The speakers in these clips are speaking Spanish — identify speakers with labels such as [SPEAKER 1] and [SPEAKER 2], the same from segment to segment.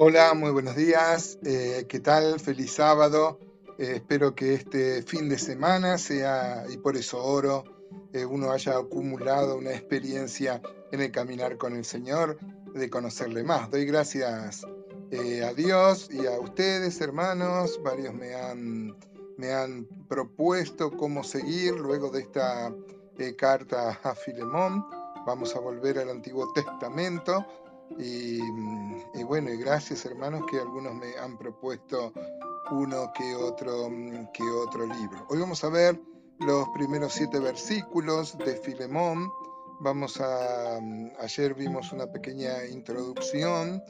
[SPEAKER 1] Hola, muy buenos días. Eh, ¿Qué tal? Feliz sábado. Eh, espero que este fin de semana sea, y por eso oro, eh, uno haya acumulado una experiencia en el caminar con el Señor, de conocerle más. Doy gracias a Dios y a ustedes, hermanos. Varios me han, me han propuesto cómo seguir luego de esta carta a Filemón. Vamos a volver al Antiguo Testamento y, bueno, y gracias hermanos que algunos me han propuesto uno que otro, que otro libro. Hoy vamos a ver los primeros siete versículos de Filemón. Vamos a, ayer vimos una pequeña introducción,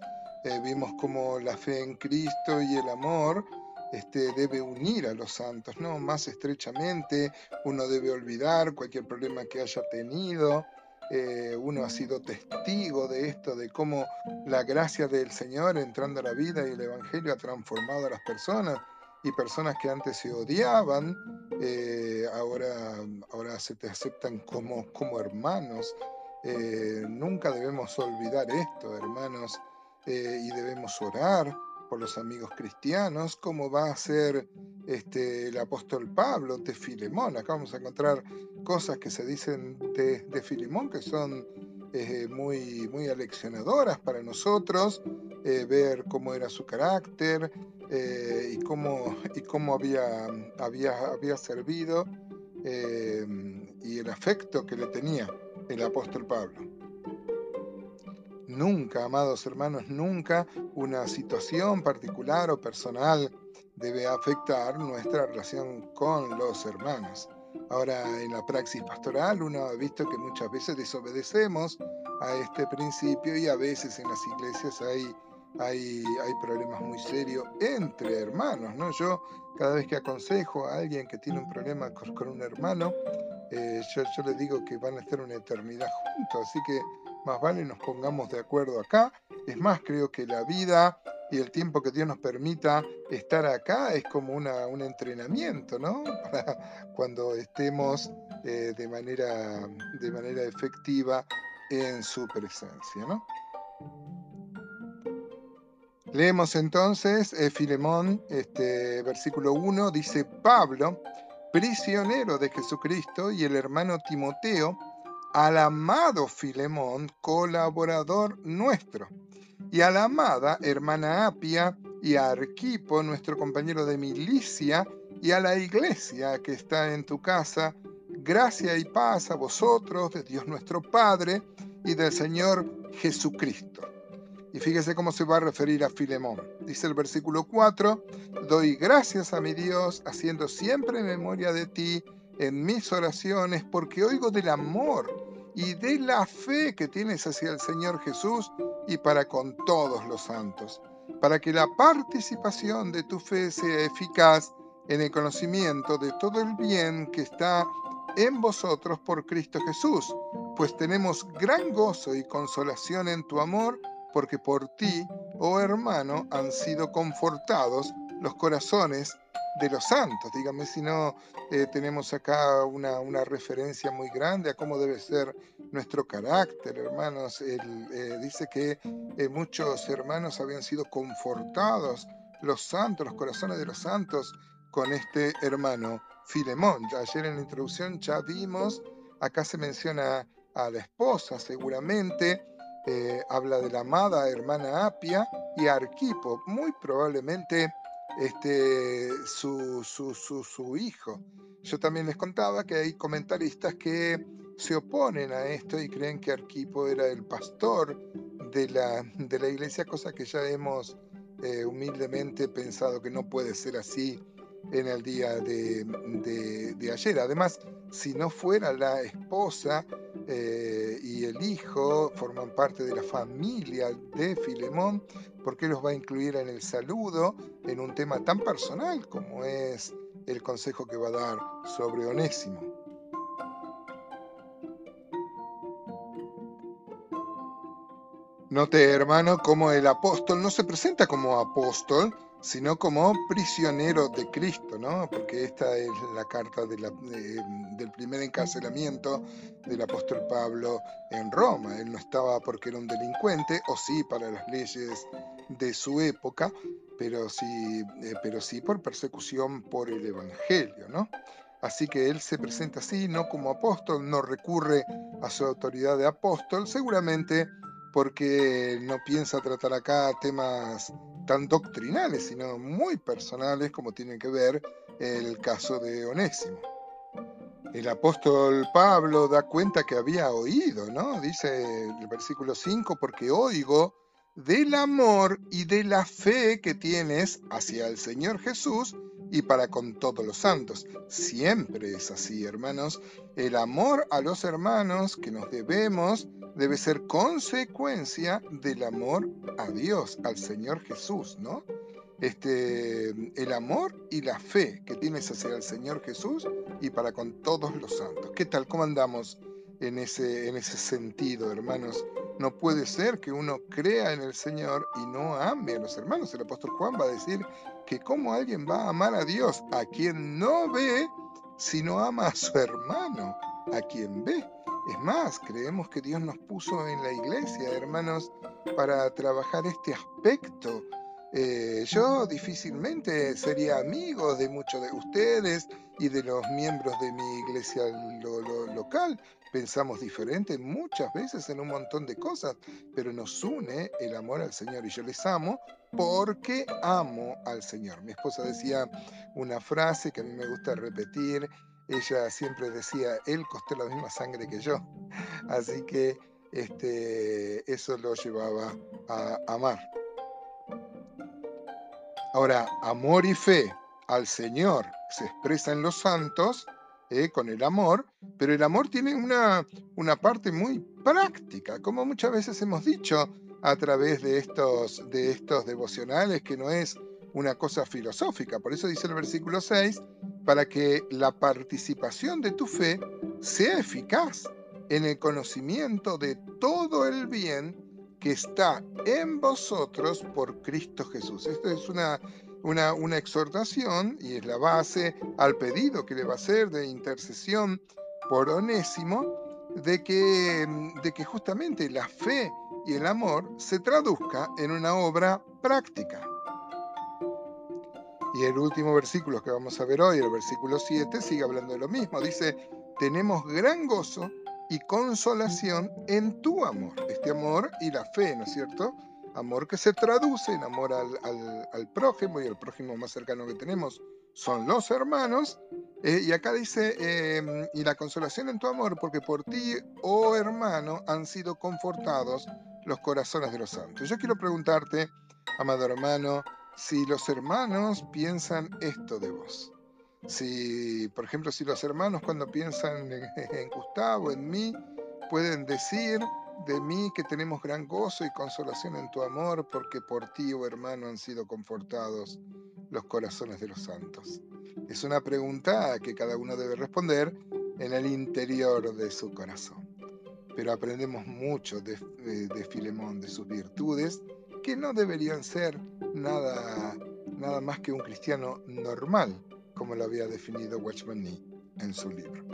[SPEAKER 1] eh, vimos cómo la fe en Cristo y el amor este, debe unir a los santos, ¿no? Más estrechamente, uno debe olvidar cualquier problema que haya tenido, eh, uno ha sido testigo de esto, de cómo la gracia del Señor entrando a la vida y el Evangelio ha transformado a las personas y personas que antes se odiaban, eh, ahora, ahora se te aceptan como, como hermanos. Eh, nunca debemos olvidar esto, hermanos, y debemos orar por los amigos cristianos, como va a ser este, el apóstol Pablo de Filemón. Acá vamos a encontrar cosas que se dicen de, de Filemón que son eh, muy, muy aleccionadoras para nosotros, eh, ver cómo era su carácter eh, y cómo, y cómo había, había, había servido y el afecto que le tenía el apóstol Pablo. Nunca, amados hermanos, nunca una situación particular o personal debe afectar nuestra relación con los hermanos. Ahora, en la praxis pastoral uno ha visto que muchas veces desobedecemos a este principio y a veces en las iglesias hay, hay, hay problemas muy serios entre hermanos. ¿no? Yo cada vez que aconsejo a alguien que tiene un problema con, un hermano, eh, yo, yo le digo que van a estar una eternidad juntos, así que más vale nos pongamos de acuerdo acá. Es más, creo que la vida y el tiempo que Dios nos permita estar acá es como una, un entrenamiento, ¿no? Para cuando estemos eh, de, manera, de manera efectiva en su presencia, ¿no? Leemos entonces eh, Filemón, este, versículo 1, dice Pablo, prisionero de Jesucristo, y el hermano Timoteo, al amado Filemón, colaborador nuestro, y a la amada hermana Apia y a Arquipo, nuestro compañero de milicia, y a la iglesia que está en tu casa, gracia y paz a vosotros, de Dios nuestro Padre y del Señor Jesucristo. Y fíjese cómo se va a referir a Filemón. Dice el versículo 4, doy gracias a mi Dios, haciendo siempre memoria de ti en mis oraciones porque oigo del amor y de la fe que tienes hacia el Señor Jesús y para con todos los santos, para que la participación de tu fe sea eficaz en el conocimiento de todo el bien que está en vosotros por Cristo Jesús, pues tenemos gran gozo y consolación en tu amor, porque por ti, oh hermano, han sido confortados los corazones de los santos. Dígame si no eh, tenemos acá una, una, referencia muy grande a cómo debe ser nuestro carácter, hermanos. Él, eh, dice que eh, muchos hermanos habían sido confortados, los santos, los corazones de los santos, con este hermano Filemón. Ayer en la introducción ya vimos, acá se menciona a la esposa seguramente, habla de la amada hermana Apia y Arquipo, muy probablemente este, su, su, su, hijo. Yo también les contaba que hay comentaristas que se oponen a esto y creen que Arquipo era el pastor de la, de la iglesia, cosa que ya hemos eh, humildemente pensado que no puede ser así en el día de, de, ayer. Además, si no fuera la esposa eh, y el hijo forman parte de la familia de Filemón, ¿por qué los va a incluir en el saludo en un tema tan personal como es el consejo que va a dar sobre Onésimo? Note, hermano, como el apóstol no se presenta como apóstol, sino como prisionero de Cristo, ¿no? Porque esta es la carta del primer encarcelamiento del apóstol Pablo en Roma. Él no estaba porque era un delincuente, o sí para las leyes de su época, pero sí, eh, pero sí por persecución por el Evangelio, ¿no? Así que él se presenta así, no como apóstol, no recurre a su autoridad de apóstol, seguramente porque no piensa tratar acá temas tan doctrinales, sino muy personales como tiene que ver el caso de Onésimo. El apóstol Pablo da cuenta que había oído, ¿no? Dice el versículo 5, porque oigo del amor y de la fe que tienes hacia el Señor Jesús y para con todos los santos. Siempre es así, hermanos. El amor a los hermanos que nos debemos debe ser consecuencia del amor a Dios, al Señor Jesús, ¿no? Este, el amor y la fe que tienes hacia el Señor Jesús y para con todos los santos. ¿Qué tal? ¿Cómo andamos en ese, en ese sentido, hermanos? No puede ser que uno crea en el Señor y no ame a los hermanos. El apóstol Juan va a decir que cómo alguien va a amar a Dios a quien no ve si no ama a su hermano, a quien ve. Es más, creemos que Dios nos puso en la iglesia, hermanos, para trabajar este aspecto. Eh, yo difícilmente sería amigo de muchos de ustedes y de los miembros de mi iglesia local, pensamos diferente muchas veces en un montón de cosas, pero nos une el amor al Señor y yo les amo porque amo al Señor. Mi esposa decía una frase que a mí me gusta repetir, ella siempre decía, Él costó la misma sangre que yo, así que este, eso lo llevaba a amar. Ahora, amor y fe al Señor se expresa en los santos, eh, con el amor, pero el amor tiene una, una parte muy práctica, como muchas veces hemos dicho a través de estos, de estos devocionales, que no es una cosa filosófica. Por eso dice el versículo 6, para que la participación de tu fe sea eficaz en el conocimiento de todo el bien que está en vosotros por Cristo Jesús. Esto es una una, exhortación y es la base al pedido que le va a hacer de intercesión por Onésimo, de que, de que justamente la fe y el amor se traduzca en una obra práctica. Y el último versículo que vamos a ver hoy, el versículo 7, sigue hablando de lo mismo. Dice, tenemos gran gozo y consolación en tu amor. Este amor y la fe, ¿no es cierto? amor que se traduce en amor al, prójimo y el prójimo más cercano que tenemos son los hermanos. Eh, y acá dice, em, y la consolación en tu amor, porque por ti, oh hermano, han sido confortados los corazones de los santos. Yo quiero preguntarte, amado hermano, si los hermanos piensan esto de vos. Si, por ejemplo, si los hermanos cuando piensan en, Gustavo, en mí, pueden decir, de mí que tenemos gran gozo y consolación en tu amor, porque por ti, oh hermano, han sido confortados los corazones de los santos. Es una pregunta que cada uno debe responder en el interior de su corazón. Pero aprendemos mucho de, de, Filemón, de sus virtudes, que no deberían ser nada, nada más que un cristiano normal, como lo había definido Watchman Nee en su libro.